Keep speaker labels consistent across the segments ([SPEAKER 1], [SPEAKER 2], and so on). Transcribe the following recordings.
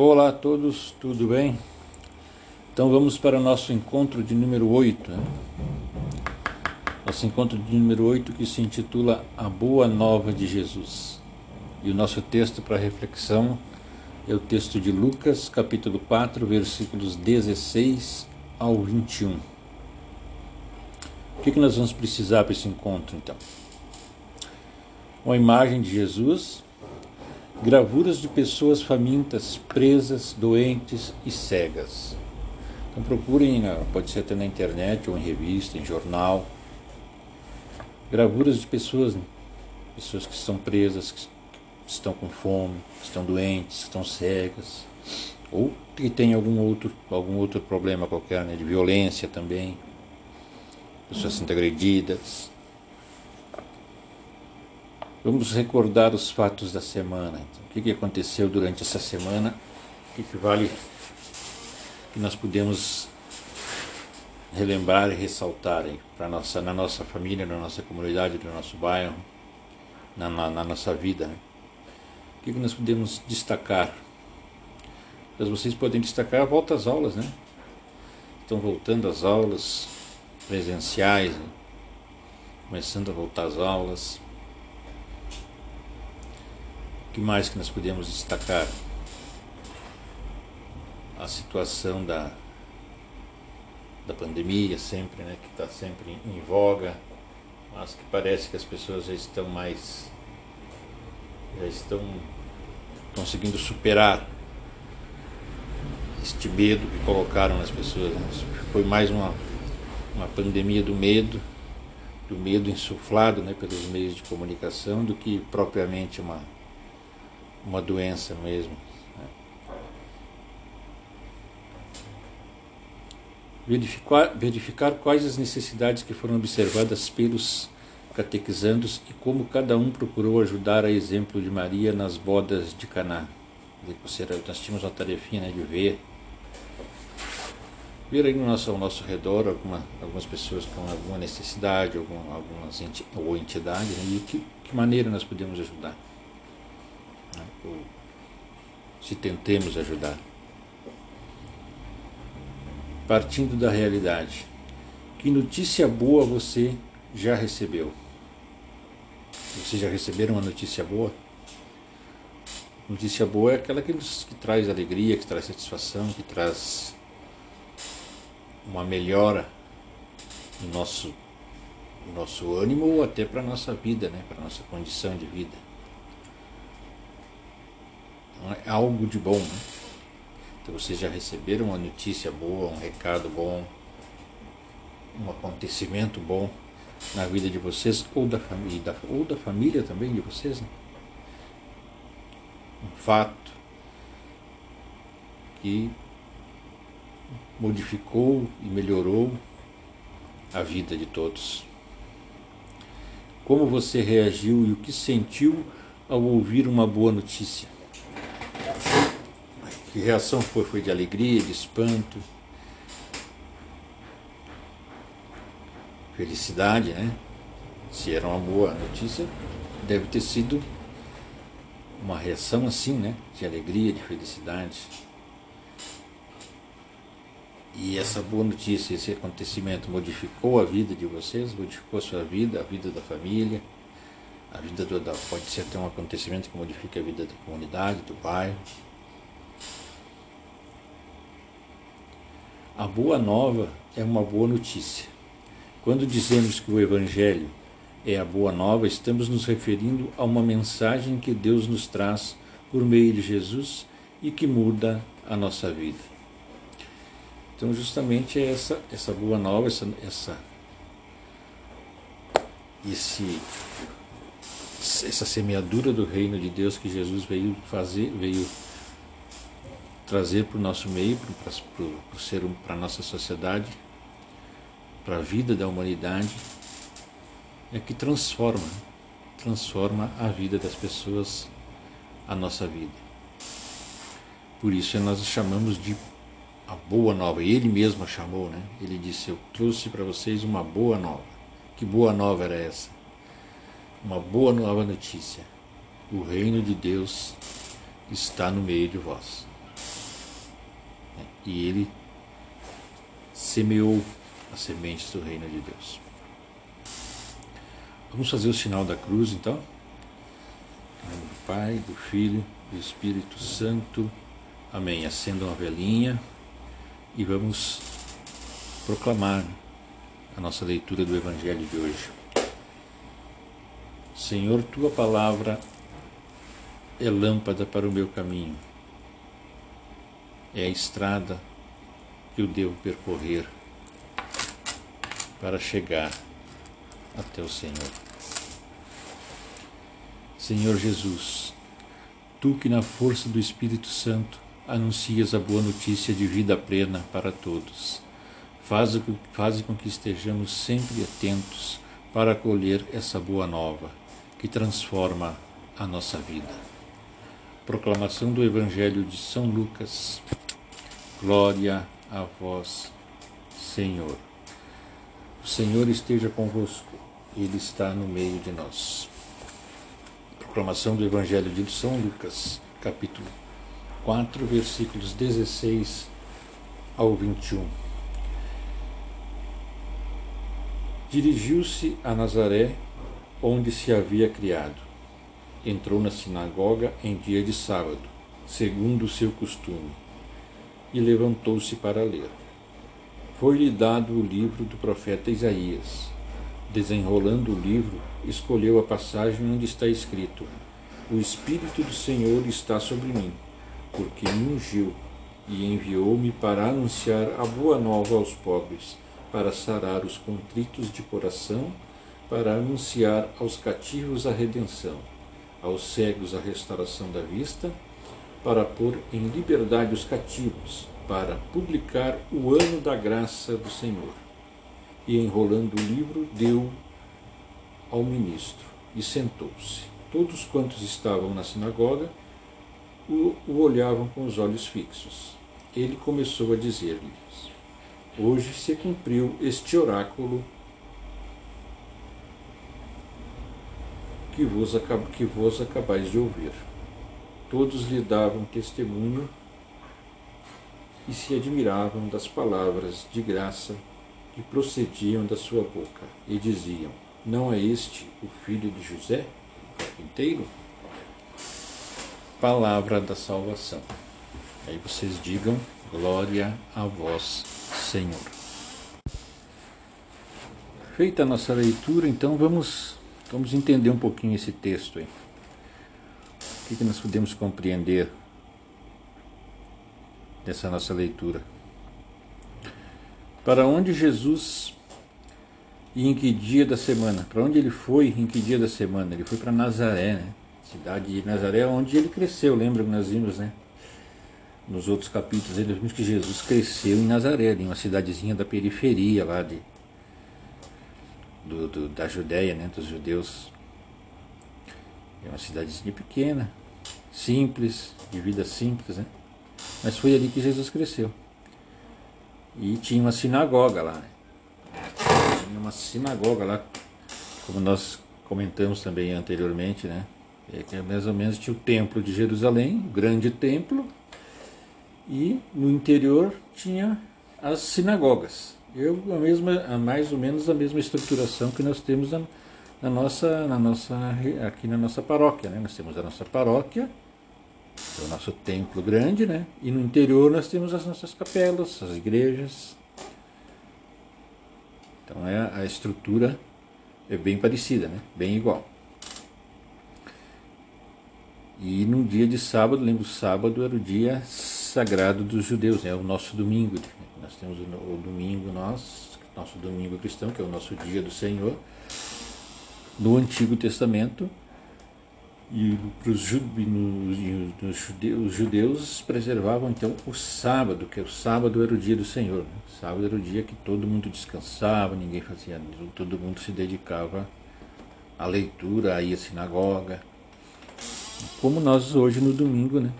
[SPEAKER 1] Olá a todos, tudo bem? Então vamos para o nosso encontro de número 8. Né? Nosso encontro de número 8 que se intitula A Boa Nova de Jesus. E o nosso texto para reflexão é o texto de Lucas, capítulo 4, versículos 16 ao 21. O que, que nós vamos precisar para esse encontro então? Uma imagem de Jesus gravuras de pessoas famintas, presas, doentes e cegas. Então procurem, pode ser até na internet ou em revista, em jornal, gravuras de pessoas, né? pessoas que estão presas, que estão com fome, que estão doentes, que estão cegas, ou que têm algum outro, algum outro problema qualquer, né? de violência também, pessoas sendo agredidas, Vamos recordar os fatos da semana. Então, o que, que aconteceu durante essa semana? O que, vale que nós podemos relembrar e ressaltar para nossa, na nossa família, na nossa comunidade, no nosso bairro, na, na, na nossa vida? Né? O que, que nós podemos destacar? Mas vocês podem destacar a volta às aulas, né? Estão voltando às aulas presenciais, né? começando a voltar às aulas que mais que nós podemos destacar? A situação da, da pandemia sempre, né, que está sempre em voga, mas que parece que as pessoas já estão mais já estão conseguindo superar este medo que colocaram nas pessoas. Né? Foi mais uma, uma pandemia do medo, do medo insuflado né, pelos meios de comunicação, do que propriamente uma uma doença mesmo. Né? Verificar, verificar quais as necessidades que foram observadas pelos catequizandos e como cada um procurou ajudar a exemplo de Maria nas bodas de Caná. Nós tínhamos uma tarefinha né, de ver ver aí no nosso, ao nosso redor alguma, algumas pessoas com alguma necessidade, algum, algumas enti, ou entidades, né, e que, que maneira nós podemos ajudar né? ou se tentemos ajudar. Partindo da realidade, que notícia boa você já recebeu? Vocês já receberam uma notícia boa? Notícia boa é aquela que, que traz alegria, que traz satisfação, que traz uma melhora no nosso, no nosso ânimo ou até para a nossa vida, né? para a nossa condição de vida é algo de bom. Né? Então vocês já receberam uma notícia boa, um recado bom, um acontecimento bom na vida de vocês ou da família, ou da família também de vocês. Né? Um fato que modificou e melhorou a vida de todos. Como você reagiu e o que sentiu ao ouvir uma boa notícia? Que reação foi? Foi de alegria, de espanto, felicidade, né? Se era uma boa notícia, deve ter sido uma reação assim, né? De alegria, de felicidade. E essa boa notícia, esse acontecimento modificou a vida de vocês, modificou a sua vida, a vida da família, a vida do, pode ser até um acontecimento que modifique a vida da comunidade, do bairro. A boa nova é uma boa notícia. Quando dizemos que o Evangelho é a boa nova, estamos nos referindo a uma mensagem que Deus nos traz por meio de Jesus e que muda a nossa vida. Então, justamente é essa, essa boa nova, essa, essa, esse, essa semeadura do reino de Deus que Jesus veio fazer, veio trazer para o nosso meio, para a nossa sociedade, para a vida da humanidade, é que transforma, transforma a vida das pessoas, a nossa vida. Por isso nós chamamos de a boa nova. Ele mesmo a chamou, né? Ele disse: Eu trouxe para vocês uma boa nova. Que boa nova era essa? Uma boa nova notícia. O reino de Deus está no meio de vós. E ele semeou as sementes do reino de Deus. Vamos fazer o sinal da cruz então? Em nome do Pai, do Filho, do Espírito Santo. Amém. Acenda uma velhinha e vamos proclamar a nossa leitura do Evangelho de hoje. Senhor, tua palavra é lâmpada para o meu caminho, é a estrada que eu devo percorrer para chegar até o Senhor. Senhor Jesus, tu que na força do Espírito Santo anuncias a boa notícia de vida plena para todos, faz, faz com que estejamos sempre atentos para acolher essa boa nova que transforma a nossa vida. Proclamação do Evangelho de São Lucas. Glória a vós, Senhor. O Senhor esteja convosco, Ele está no meio de nós. Proclamação do Evangelho de São Lucas, capítulo 4, versículos 16 ao 21. Dirigiu-se a Nazaré, onde se havia criado. Entrou na sinagoga em dia de sábado, segundo o seu costume, e levantou-se para ler. Foi-lhe dado o livro do profeta Isaías. Desenrolando o livro, escolheu a passagem onde está escrito: O Espírito do Senhor está sobre mim porque me ungiu e enviou-me para anunciar a boa nova aos pobres, para sarar os contritos de coração, para anunciar aos cativos a redenção, aos cegos a restauração da vista, para pôr em liberdade os cativos, para publicar o ano da graça do Senhor. E enrolando o livro, deu ao ministro e sentou-se. Todos quantos estavam na sinagoga o, o olhavam com os olhos fixos. Ele começou a dizer-lhes: Hoje se cumpriu este oráculo que vos, que vos acabais de ouvir. Todos lhe davam testemunho e se admiravam das palavras de graça que procediam da sua boca, e diziam: Não é este o filho de José, carpinteiro? palavra da salvação. Aí vocês digam glória a vós, Senhor. Feita a nossa leitura, então vamos, vamos entender um pouquinho esse texto aí. O que, que nós podemos compreender dessa nossa leitura? Para onde Jesus e em que dia da semana? Para onde ele foi em que dia da semana? Ele foi para Nazaré, né? cidade de Nazaré, onde ele cresceu. Lembra que nós vimos, né? Nos outros capítulos, ele vimos que Jesus cresceu em Nazaré, em uma cidadezinha da periferia lá de, do, do, da Judéia, né? Dos judeus. É uma cidadezinha pequena, simples, de vida simples, né? Mas foi ali que Jesus cresceu. E tinha uma sinagoga lá, né? Tinha uma sinagoga lá, como nós comentamos também anteriormente, né? É, que é mais ou menos tinha o templo de Jerusalém, o grande templo, e no interior tinha as sinagogas. Eu, a mesma, a mais ou menos a mesma estruturação que nós temos na, na, nossa, na nossa, aqui na nossa paróquia. Né? Nós temos a nossa paróquia, é o nosso templo grande, né? e no interior nós temos as nossas capelas, as igrejas. Então é, a estrutura é bem parecida, né? bem igual. E no dia de sábado, lembro, sábado era o dia sagrado dos judeus, né? o nosso domingo. Nós temos o domingo nós, nosso domingo cristão, que é o nosso dia do Senhor, no Antigo Testamento. E para os judeus, os judeus preservavam então o sábado, que o sábado era o dia do Senhor. O sábado era o dia que todo mundo descansava, ninguém fazia, todo mundo se dedicava à leitura, à ir à sinagoga como nós hoje no domingo, né,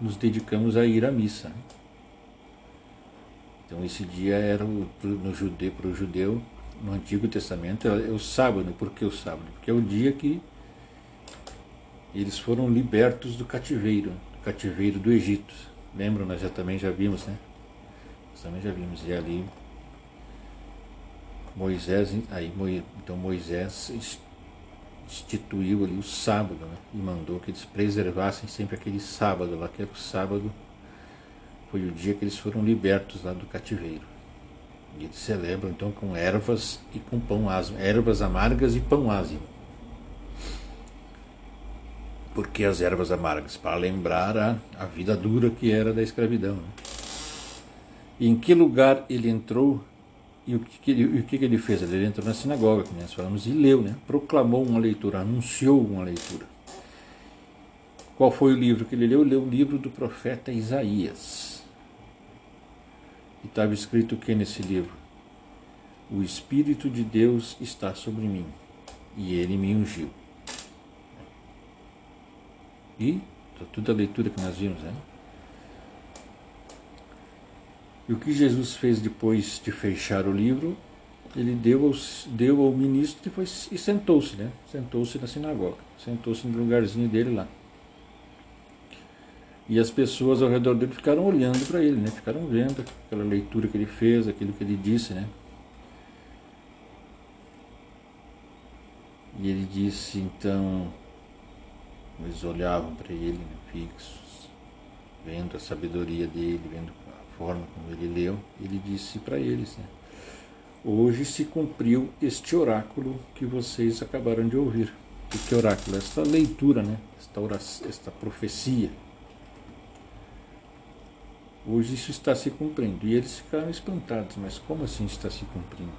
[SPEAKER 1] nos dedicamos a ir à missa. Né? Então esse dia era no judeu, para o judeu, no Antigo Testamento, é o sábado. Por que o sábado? Porque é o dia que eles foram libertos do cativeiro, do cativeiro do Egito. lembram, nós já também já vimos, né? Nós também já vimos. E ali Moisés, aí então Moisés instituiu ali o sábado né? e mandou que eles preservassem sempre aquele sábado lá, que era o sábado, foi o dia que eles foram libertos lá do cativeiro. E eles celebram então com ervas e com pão ázimo, ervas amargas e pão ázimo. Por que as ervas amargas? Para lembrar a, a vida dura que era da escravidão. Né? E em que lugar ele entrou e o que, ele, o que ele fez? Ele entrou na sinagoga, como nós falamos, e leu, né? proclamou uma leitura, anunciou uma leitura. Qual foi o livro que ele leu? Ele leu o livro do profeta Isaías. E estava escrito o que nesse livro? O Espírito de Deus está sobre mim, e ele me ungiu. E toda a leitura que nós vimos, né? E o que Jesus fez depois de fechar o livro, ele deu, deu ao ministro depois, e sentou-se, né? Sentou-se na sinagoga, sentou-se no lugarzinho dele lá. E as pessoas ao redor dele ficaram olhando para ele, né? Ficaram vendo aquela leitura que ele fez, aquilo que ele disse, né? E ele disse então, eles olhavam para ele, né, fixos, vendo a sabedoria dele, vendo forma como ele leu, ele disse para eles: né, Hoje se cumpriu este oráculo que vocês acabaram de ouvir. O que oráculo? Esta leitura, né? esta, oração, esta profecia. Hoje isso está se cumprindo. E eles ficaram espantados, mas como assim está se cumprindo?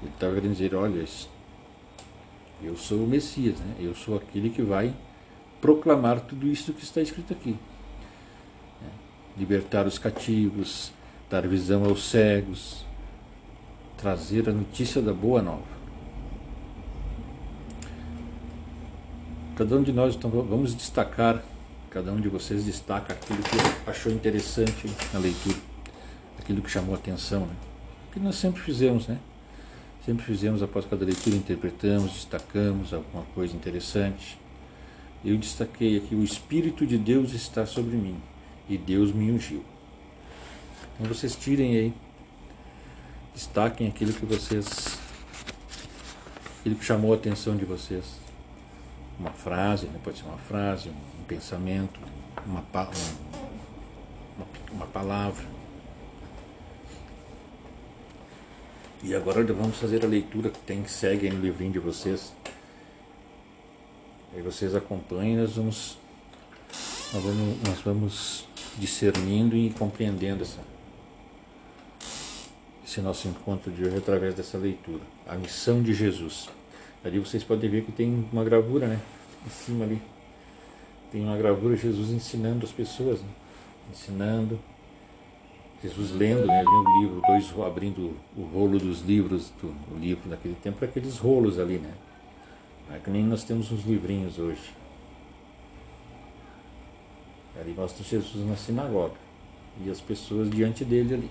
[SPEAKER 1] Ele estava querendo dizer: olha, eu sou o Messias, né? eu sou aquele que vai proclamar tudo isso que está escrito aqui libertar os cativos, dar visão aos cegos, trazer a notícia da boa nova. Cada um de nós, então, vamos destacar, cada um de vocês destaca aquilo que achou interessante na leitura, aquilo que chamou atenção, né? que nós sempre fizemos, né? Sempre fizemos após cada leitura, interpretamos, destacamos alguma coisa interessante. Eu destaquei aqui: o Espírito de Deus está sobre mim e Deus me ungiu. Então vocês tirem aí, destaquem aquilo que vocês, aquilo que chamou a atenção de vocês. Uma frase, né? pode ser uma frase, um pensamento, uma, uma, uma palavra. E agora vamos fazer a leitura que tem, segue aí no livrinho de vocês. Aí vocês acompanhem, nós vamos, nós vamos, nós vamos discernindo e compreendendo essa, esse nosso encontro de hoje através dessa leitura. A missão de Jesus. Ali vocês podem ver que tem uma gravura, né? Em cima ali. Tem uma gravura Jesus ensinando as pessoas, né? ensinando. Jesus lendo, né? Lendo o livro, dois abrindo o rolo dos livros, do, o livro naquele tempo, aqueles rolos ali, né? É que nem nós temos uns livrinhos hoje. Ali mostra Jesus na sinagoga e as pessoas diante dele ali.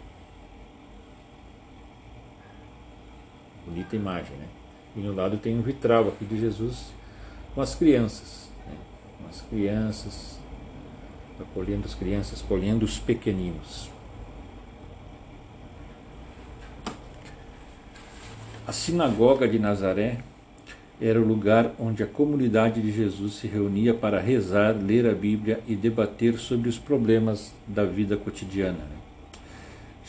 [SPEAKER 1] Bonita imagem, né? E no lado tem um vitral aqui de Jesus com as crianças, né? com as crianças, acolhendo as crianças, colhendo os pequeninos. A sinagoga de Nazaré era o lugar onde a comunidade de Jesus se reunia para rezar, ler a Bíblia e debater sobre os problemas da vida cotidiana.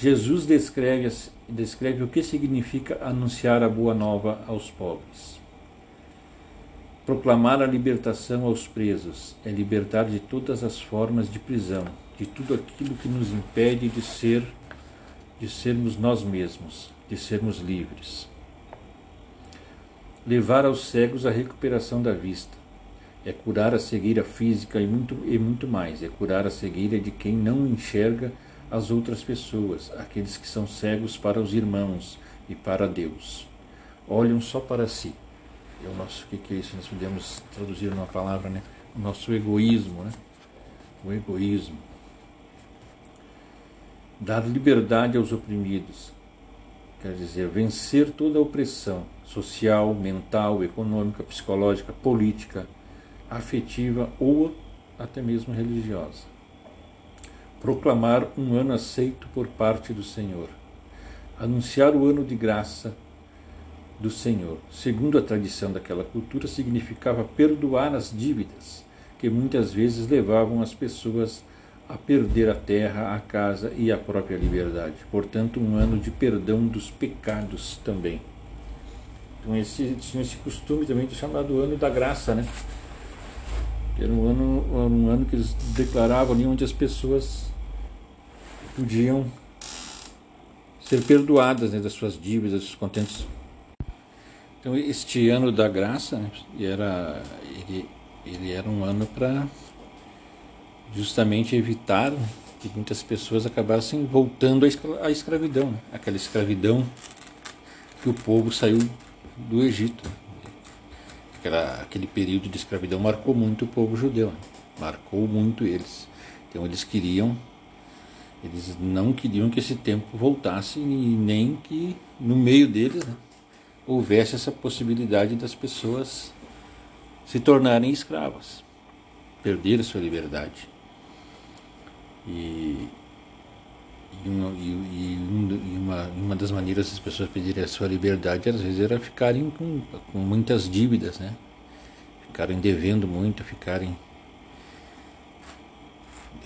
[SPEAKER 1] Jesus descreve, descreve o que significa anunciar a boa nova aos pobres. Proclamar a libertação aos presos é libertar de todas as formas de prisão, de tudo aquilo que nos impede de ser de sermos nós mesmos, de sermos livres levar aos cegos a recuperação da vista. É curar a cegueira física e muito, e muito mais. É curar a cegueira de quem não enxerga as outras pessoas, aqueles que são cegos para os irmãos e para Deus. Olham só para si. É o nosso, o que, que é isso? Nós podemos traduzir numa palavra, né? O nosso egoísmo, né? O egoísmo. Dar liberdade aos oprimidos, quer dizer, vencer toda a opressão social, mental, econômica, psicológica, política, afetiva ou até mesmo religiosa. Proclamar um ano aceito por parte do Senhor, anunciar o ano de graça do Senhor. Segundo a tradição daquela cultura, significava perdoar as dívidas que muitas vezes levavam as pessoas a perder a terra, a casa e a própria liberdade. Portanto, um ano de perdão dos pecados também. Então, esse, tinha esse costume também de chamado ano da graça, né? Era um ano, um ano que eles declaravam ali onde as pessoas podiam ser perdoadas né, das suas dívidas, dos contentes. Então, este ano da graça, né, era, ele, ele era um ano para justamente evitar que muitas pessoas acabassem voltando à escravidão, né? aquela escravidão que o povo saiu do Egito. Aquela, aquele período de escravidão marcou muito o povo judeu, né? marcou muito eles. Então eles queriam, eles não queriam que esse tempo voltasse e nem que no meio deles né, houvesse essa possibilidade das pessoas se tornarem escravas, perder a sua liberdade. E, e, uma, e uma, uma, das maneiras das pessoas pedirem a sua liberdade, às vezes, era ficarem com, com muitas dívidas, né? Ficarem devendo muito, ficarem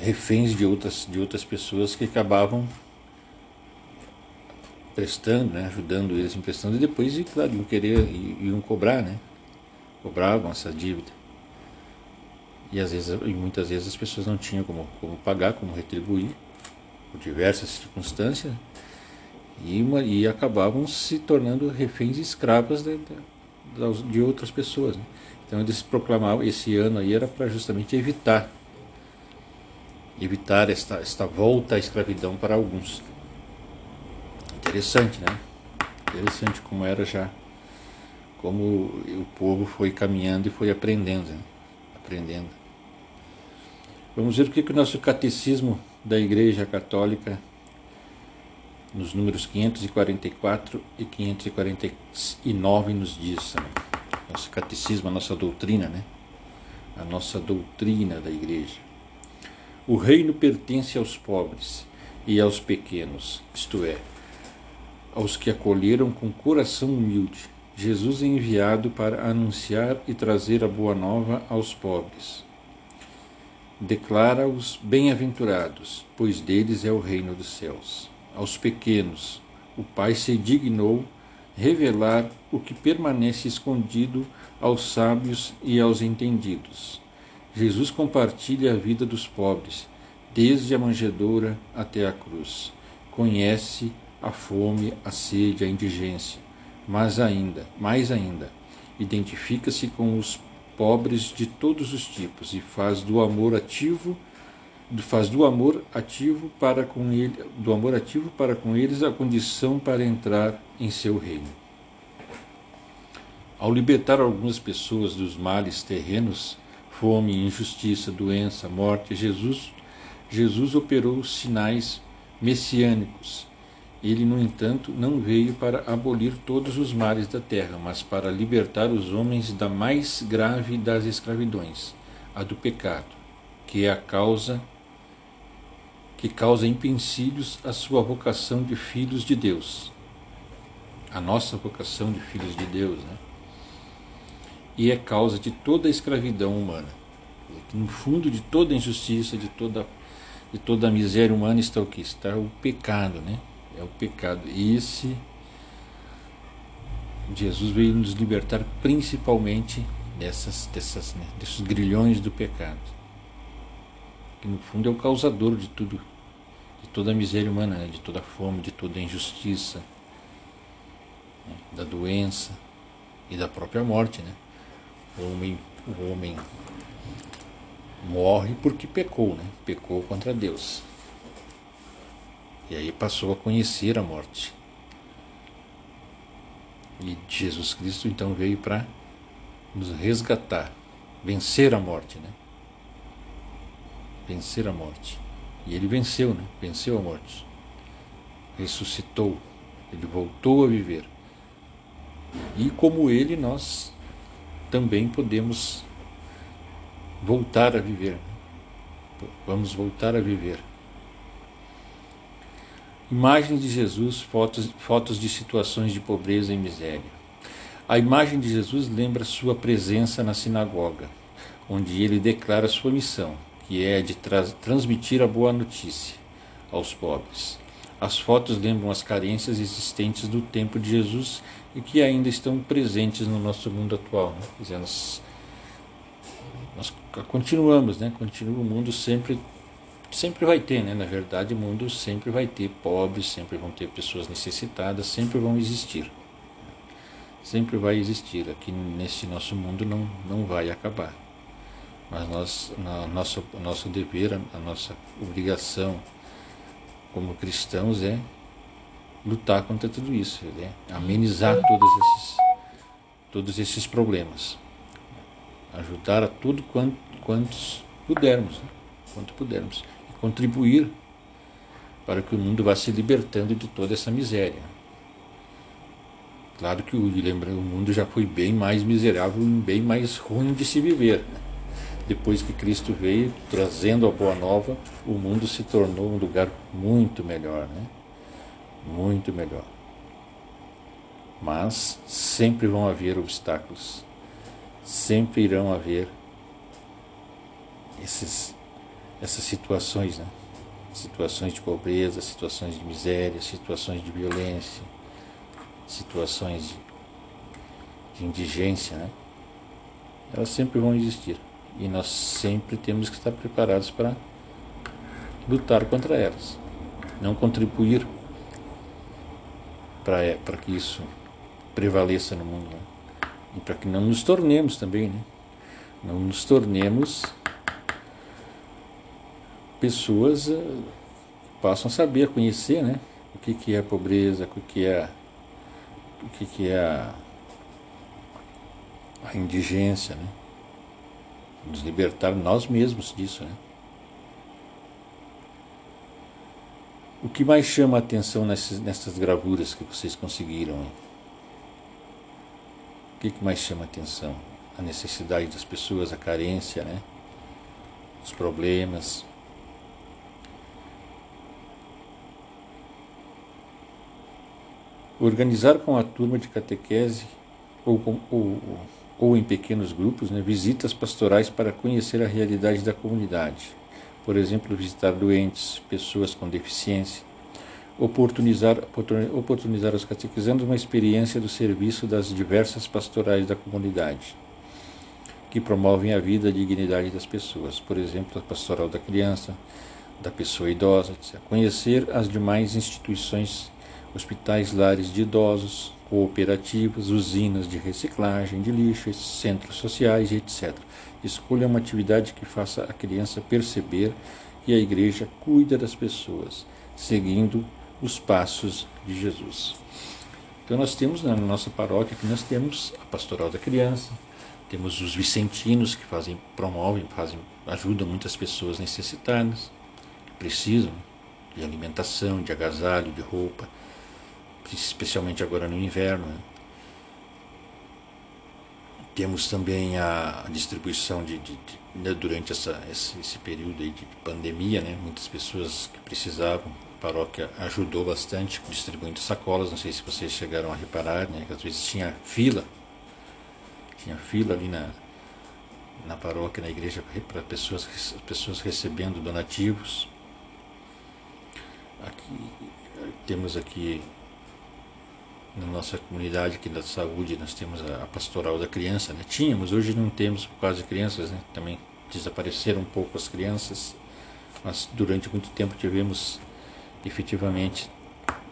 [SPEAKER 1] reféns de outras, de outras pessoas que acabavam prestando, né, ajudando eles emprestando e depois, claro, iam querer, iam cobrar, né, cobravam essa dívida. E às vezes, e muitas vezes as pessoas não tinham como, como pagar, como retribuir, por diversas circunstâncias, e, uma, e acabavam se tornando reféns escravas de, de, de outras pessoas. Né? Então eles proclamavam, esse ano aí era para justamente evitar, evitar esta, esta volta à escravidão para alguns. Interessante, né? Interessante como era já, como o povo foi caminhando e foi aprendendo. Né? aprendendo. Vamos ver o que, que o nosso catecismo da Igreja Católica, nos números 544 e 549, nos diz. Né? Nosso catecismo, a nossa doutrina, né? A nossa doutrina da Igreja. O reino pertence aos pobres e aos pequenos, isto é, aos que acolheram com coração humilde Jesus é enviado para anunciar e trazer a boa nova aos pobres. Declara-os bem-aventurados, pois deles é o reino dos céus. Aos pequenos, o Pai se dignou revelar o que permanece escondido aos sábios e aos entendidos. Jesus compartilha a vida dos pobres, desde a manjedoura até a cruz. Conhece a fome, a sede, a indigência mas ainda, mais ainda, identifica-se com os pobres de todos os tipos e faz do amor ativo faz do amor ativo para com ele, do amor ativo para com eles a condição para entrar em seu reino. Ao libertar algumas pessoas dos males terrenos, fome, injustiça, doença, morte, Jesus Jesus operou sinais messiânicos ele, no entanto, não veio para abolir todos os males da terra, mas para libertar os homens da mais grave das escravidões, a do pecado, que é a causa que causa empecilhos à sua vocação de filhos de Deus. A nossa vocação de filhos de Deus, né? E é causa de toda a escravidão humana. No fundo de toda a injustiça, de toda de toda a miséria humana está o que? Está o pecado, né? é o pecado. E esse Jesus veio nos libertar principalmente dessas, dessas, né, desses grilhões do pecado. Que no fundo é o causador de tudo, de toda a miséria humana, né, de toda a fome, de toda a injustiça, né, da doença e da própria morte. Né? O homem, o homem morre porque pecou, né? pecou contra Deus. E aí passou a conhecer a morte. E Jesus Cristo então veio para nos resgatar, vencer a morte, né? Vencer a morte. E ele venceu, né? Venceu a morte. Ressuscitou. Ele voltou a viver. E como ele, nós também podemos voltar a viver. Vamos voltar a viver Imagem de Jesus, fotos, fotos de situações de pobreza e miséria. A imagem de Jesus lembra sua presença na sinagoga, onde ele declara sua missão, que é de tra transmitir a boa notícia aos pobres. As fotos lembram as carências existentes do tempo de Jesus e que ainda estão presentes no nosso mundo atual. Né? Dizer, nós, nós continuamos, né? Continua o mundo sempre sempre vai ter, né? Na verdade, o mundo sempre vai ter pobres, sempre vão ter pessoas necessitadas, sempre vão existir. Sempre vai existir. Aqui nesse nosso mundo não, não vai acabar. Mas nós, na, nosso, nosso dever, a, a nossa obrigação como cristãos é lutar contra tudo isso, né? amenizar todos esses, todos esses problemas. Ajudar a tudo quanto, quantos pudermos, né? quanto pudermos contribuir para que o mundo vá se libertando de toda essa miséria. Claro que o, lembra, o mundo já foi bem mais miserável e bem mais ruim de se viver. Depois que Cristo veio trazendo a boa nova, o mundo se tornou um lugar muito melhor, né? Muito melhor. Mas sempre vão haver obstáculos, sempre irão haver esses essas situações, né? situações de pobreza, situações de miséria, situações de violência, situações de, de indigência, né? elas sempre vão existir e nós sempre temos que estar preparados para lutar contra elas, não contribuir para que isso prevaleça no mundo né? e para que não nos tornemos também, né? não nos tornemos pessoas uh, passam a saber, a conhecer, né? O que, que é pobreza, o que é, o que, que é a, a indigência, né? Nos libertar nós mesmos disso, né? O que mais chama a atenção nessas, nessas gravuras que vocês conseguiram? O que, que mais chama a atenção? A necessidade das pessoas, a carência, né? Os problemas, organizar com a turma de catequese ou, com, ou, ou em pequenos grupos né, visitas pastorais para conhecer a realidade da comunidade. Por exemplo, visitar doentes, pessoas com deficiência, oportunizar, oportunizar aos catequizandos uma experiência do serviço das diversas pastorais da comunidade, que promovem a vida e a dignidade das pessoas. Por exemplo, a pastoral da criança, da pessoa idosa, etc. Conhecer as demais instituições hospitais, lares de idosos, cooperativas, usinas de reciclagem de lixo, centros sociais etc. Escolha uma atividade que faça a criança perceber que a igreja cuida das pessoas, seguindo os passos de Jesus. Então nós temos na nossa paróquia que nós temos a pastoral da criança, temos os vicentinos que fazem, promovem, fazem, ajudam muitas pessoas necessitadas, que precisam de alimentação, de agasalho, de roupa especialmente agora no inverno. Né? Temos também a distribuição de, de, de né, durante essa, esse, esse, período de pandemia, né? muitas pessoas que precisavam, a paróquia ajudou bastante distribuindo sacolas, não sei se vocês chegaram a reparar, né? que às vezes tinha fila, tinha fila ali na, na paróquia, na igreja, para pessoas, pessoas recebendo donativos. Aqui, temos aqui na nossa comunidade aqui da saúde, nós temos a, pastoral da criança, né? Tínhamos, hoje não temos por causa de crianças, né? Também desapareceram um pouco as crianças, mas durante muito tempo tivemos efetivamente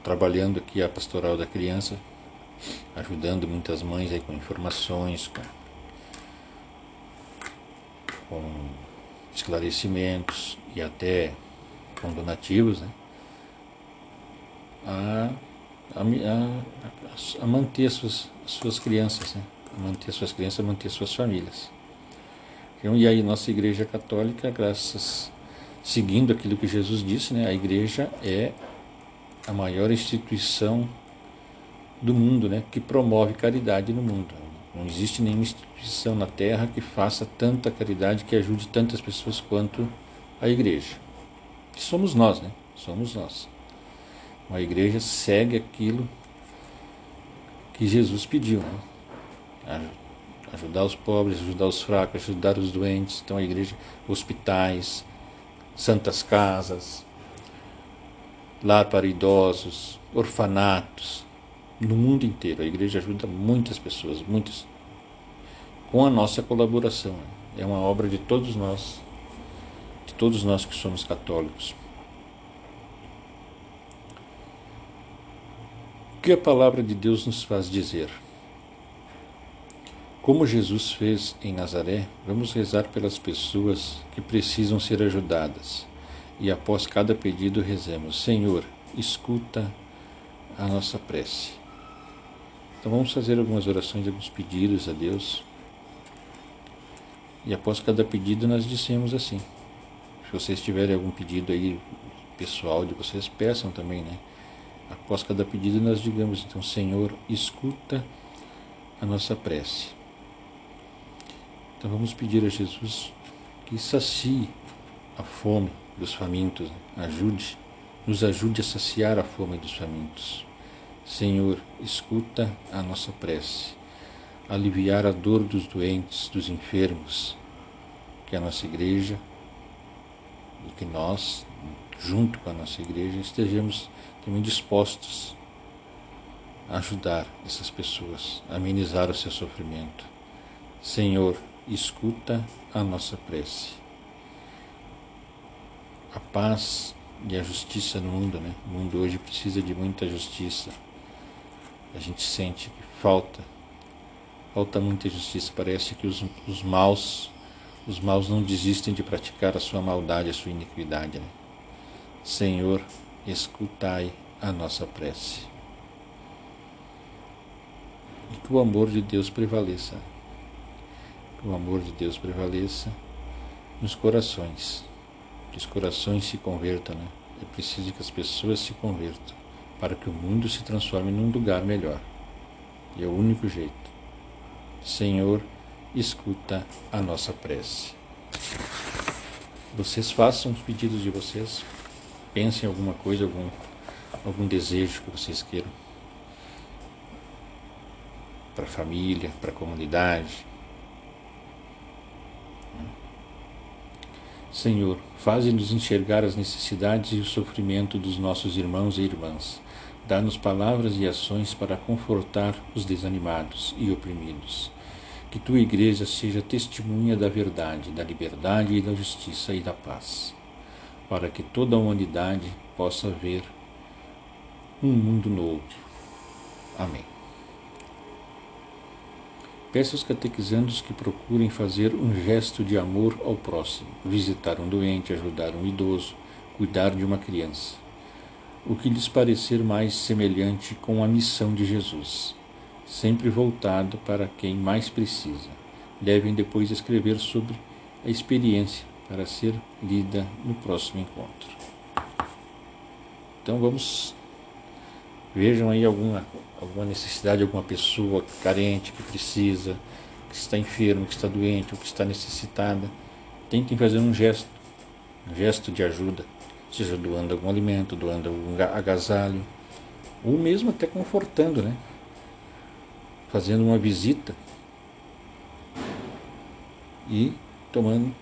[SPEAKER 1] trabalhando aqui a pastoral da criança, ajudando muitas mães aí com informações, com, com esclarecimentos e até com donativos, né? A a, a, a manter suas, suas crianças, né? a manter suas crianças, a manter suas famílias. Então, e aí nossa Igreja Católica, graças seguindo aquilo que Jesus disse, né? A Igreja é a maior instituição do mundo, né? Que promove caridade no mundo. Não existe nenhuma instituição na Terra que faça tanta caridade, que ajude tantas pessoas quanto a Igreja. Que somos nós, né? Somos nós a igreja segue aquilo que Jesus pediu. Né? Ajudar os pobres, ajudar os fracos, ajudar os doentes. Então a igreja, hospitais, santas casas, lar para idosos, orfanatos, no mundo inteiro. A igreja ajuda muitas pessoas, muitas, com a nossa colaboração. Né? É uma obra de todos nós, de todos nós que somos católicos. Que a palavra de Deus nos faz dizer? Como Jesus fez em Nazaré, vamos rezar pelas pessoas que precisam ser ajudadas. E após cada pedido, rezemos: Senhor, escuta a nossa prece. Então vamos fazer algumas orações, alguns pedidos a Deus. E após cada pedido, nós dissemos assim. Se vocês tiverem algum pedido aí pessoal de vocês, peçam também, né? Após cada pedido, nós digamos então: Senhor, escuta a nossa prece. Então vamos pedir a Jesus que sacie a fome dos famintos, ajude, nos ajude a saciar a fome dos famintos. Senhor, escuta a nossa prece, aliviar a dor dos doentes, dos enfermos, que a nossa igreja que nós, junto com a nossa igreja, estejamos também dispostos a ajudar essas pessoas, a amenizar o seu sofrimento. Senhor, escuta a nossa prece. A paz e a justiça no mundo, né? O mundo hoje precisa de muita justiça. A gente sente que falta, falta muita justiça. Parece que os, os maus, os maus não desistem de praticar a sua maldade, a sua iniquidade. Né? Senhor, escutai a nossa prece. E que o amor de Deus prevaleça o amor de Deus prevaleça nos corações, que os corações se convertam, né? É preciso que as pessoas se convertam para que o mundo se transforme num lugar melhor. E é o único jeito. Senhor, escuta a nossa prece. Vocês façam os pedidos de vocês, pensem em alguma coisa, algum, algum desejo que vocês queiram para a família, para a comunidade, Senhor, faze-nos enxergar as necessidades e o sofrimento dos nossos irmãos e irmãs. Dá-nos palavras e ações para confortar os desanimados e oprimidos. Que tua igreja seja testemunha da verdade, da liberdade e da justiça e da paz, para que toda a humanidade possa ver um mundo novo. Amém. Peço aos catequizandos que procurem fazer um gesto de amor ao próximo, visitar um doente, ajudar um idoso, cuidar de uma criança. O que lhes parecer mais semelhante com a missão de Jesus, sempre voltado para quem mais precisa. Devem depois escrever sobre a experiência para ser lida no próximo encontro. Então vamos Vejam aí alguma, alguma necessidade, alguma pessoa carente que precisa, que está enfermo, que está doente ou que está necessitada. Tentem fazer um gesto, um gesto de ajuda, seja doando algum alimento, doando algum agasalho, ou mesmo até confortando, né? Fazendo uma visita e tomando,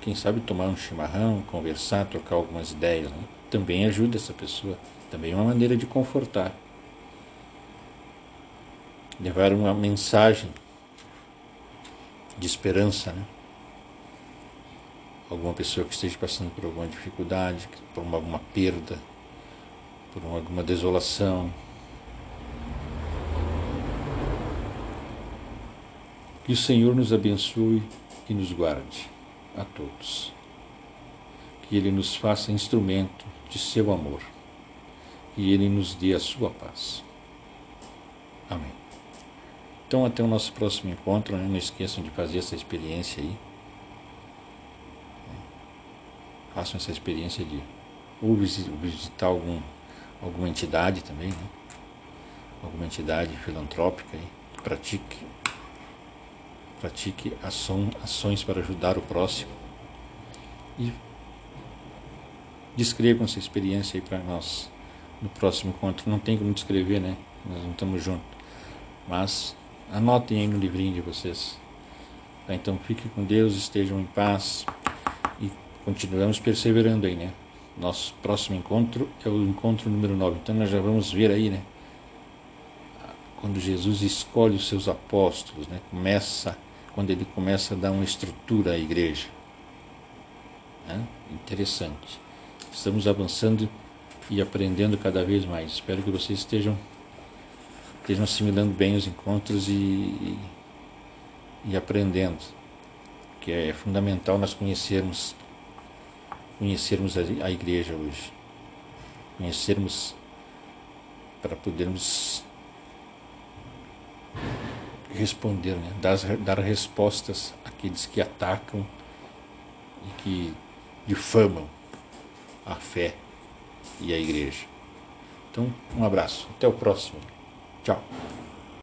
[SPEAKER 1] quem sabe tomar um chimarrão, conversar, trocar algumas ideias, né? também ajuda essa pessoa. Também é uma maneira de confortar. Levar uma mensagem de esperança, né? Alguma pessoa que esteja passando por alguma dificuldade, por uma, alguma perda, por uma, alguma desolação. Que o Senhor nos abençoe e nos guarde a todos. Que Ele nos faça instrumento de seu amor e Ele nos dê a sua paz. Amém. Então, até o nosso próximo encontro. Né? Não esqueçam de fazer essa experiência aí. Façam essa experiência de ou visitar algum, alguma entidade também, né? alguma entidade filantrópica aí, que pratique, pratique ação, ações para ajudar o próximo. E descrevam essa experiência aí para nós no próximo encontro. Não tem como descrever, né? Nós não estamos juntos. Mas anotem aí no livrinho de vocês. Tá? Então fiquem com Deus, estejam em paz e continuamos perseverando aí, né? Nosso próximo encontro é o encontro número 9. Então nós já vamos ver aí, né? Quando Jesus escolhe os seus apóstolos, né? Começa, quando ele começa a dar uma estrutura à igreja. Né? Interessante. Estamos avançando e aprendendo cada vez mais. Espero que vocês estejam, estejam assimilando bem os encontros e, e, aprendendo, que é fundamental nós conhecermos conhecermos a igreja hoje, conhecermos para podermos responder, né? dar, dar respostas àqueles que atacam e que difamam a fé e a igreja. Então, um abraço. Até o próximo. Tchau.